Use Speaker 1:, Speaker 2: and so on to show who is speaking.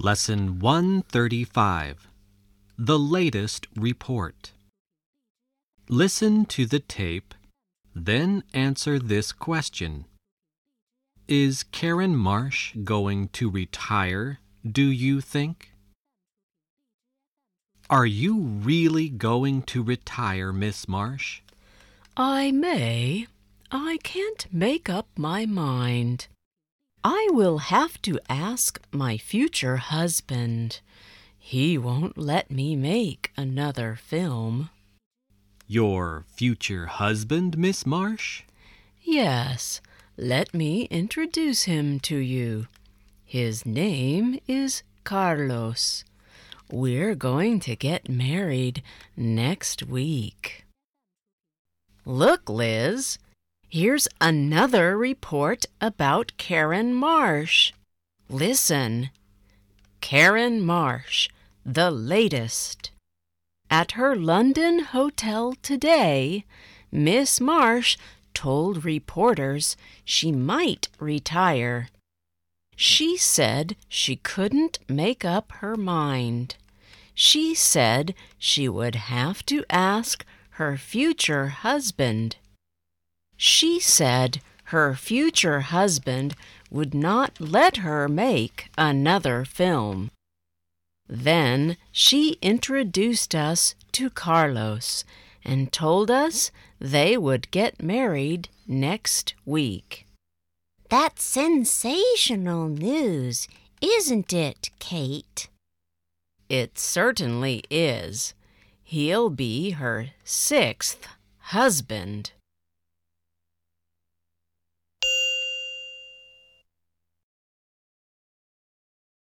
Speaker 1: Lesson 135 The Latest Report. Listen to the tape, then answer this question Is Karen Marsh going to retire, do you think? Are you really going to retire, Miss Marsh?
Speaker 2: I may. I can't make up my mind. I will have to ask my future husband. He won't let me make another film.
Speaker 1: Your future husband, Miss Marsh?
Speaker 2: Yes, let me introduce him to you. His name is Carlos. We're going to get married next week. Look, Liz, here's another report about Karen Marsh. Listen. Karen Marsh, the latest. At her London hotel today, Miss Marsh told reporters she might retire. She said she couldn't make up her mind. She said she would have to ask her future husband. She said her future husband would not let her make another film. Then she introduced us to Carlos and told us they would get married next week.
Speaker 3: That's sensational news, isn't it, Kate?
Speaker 2: It certainly is. He'll be her sixth husband.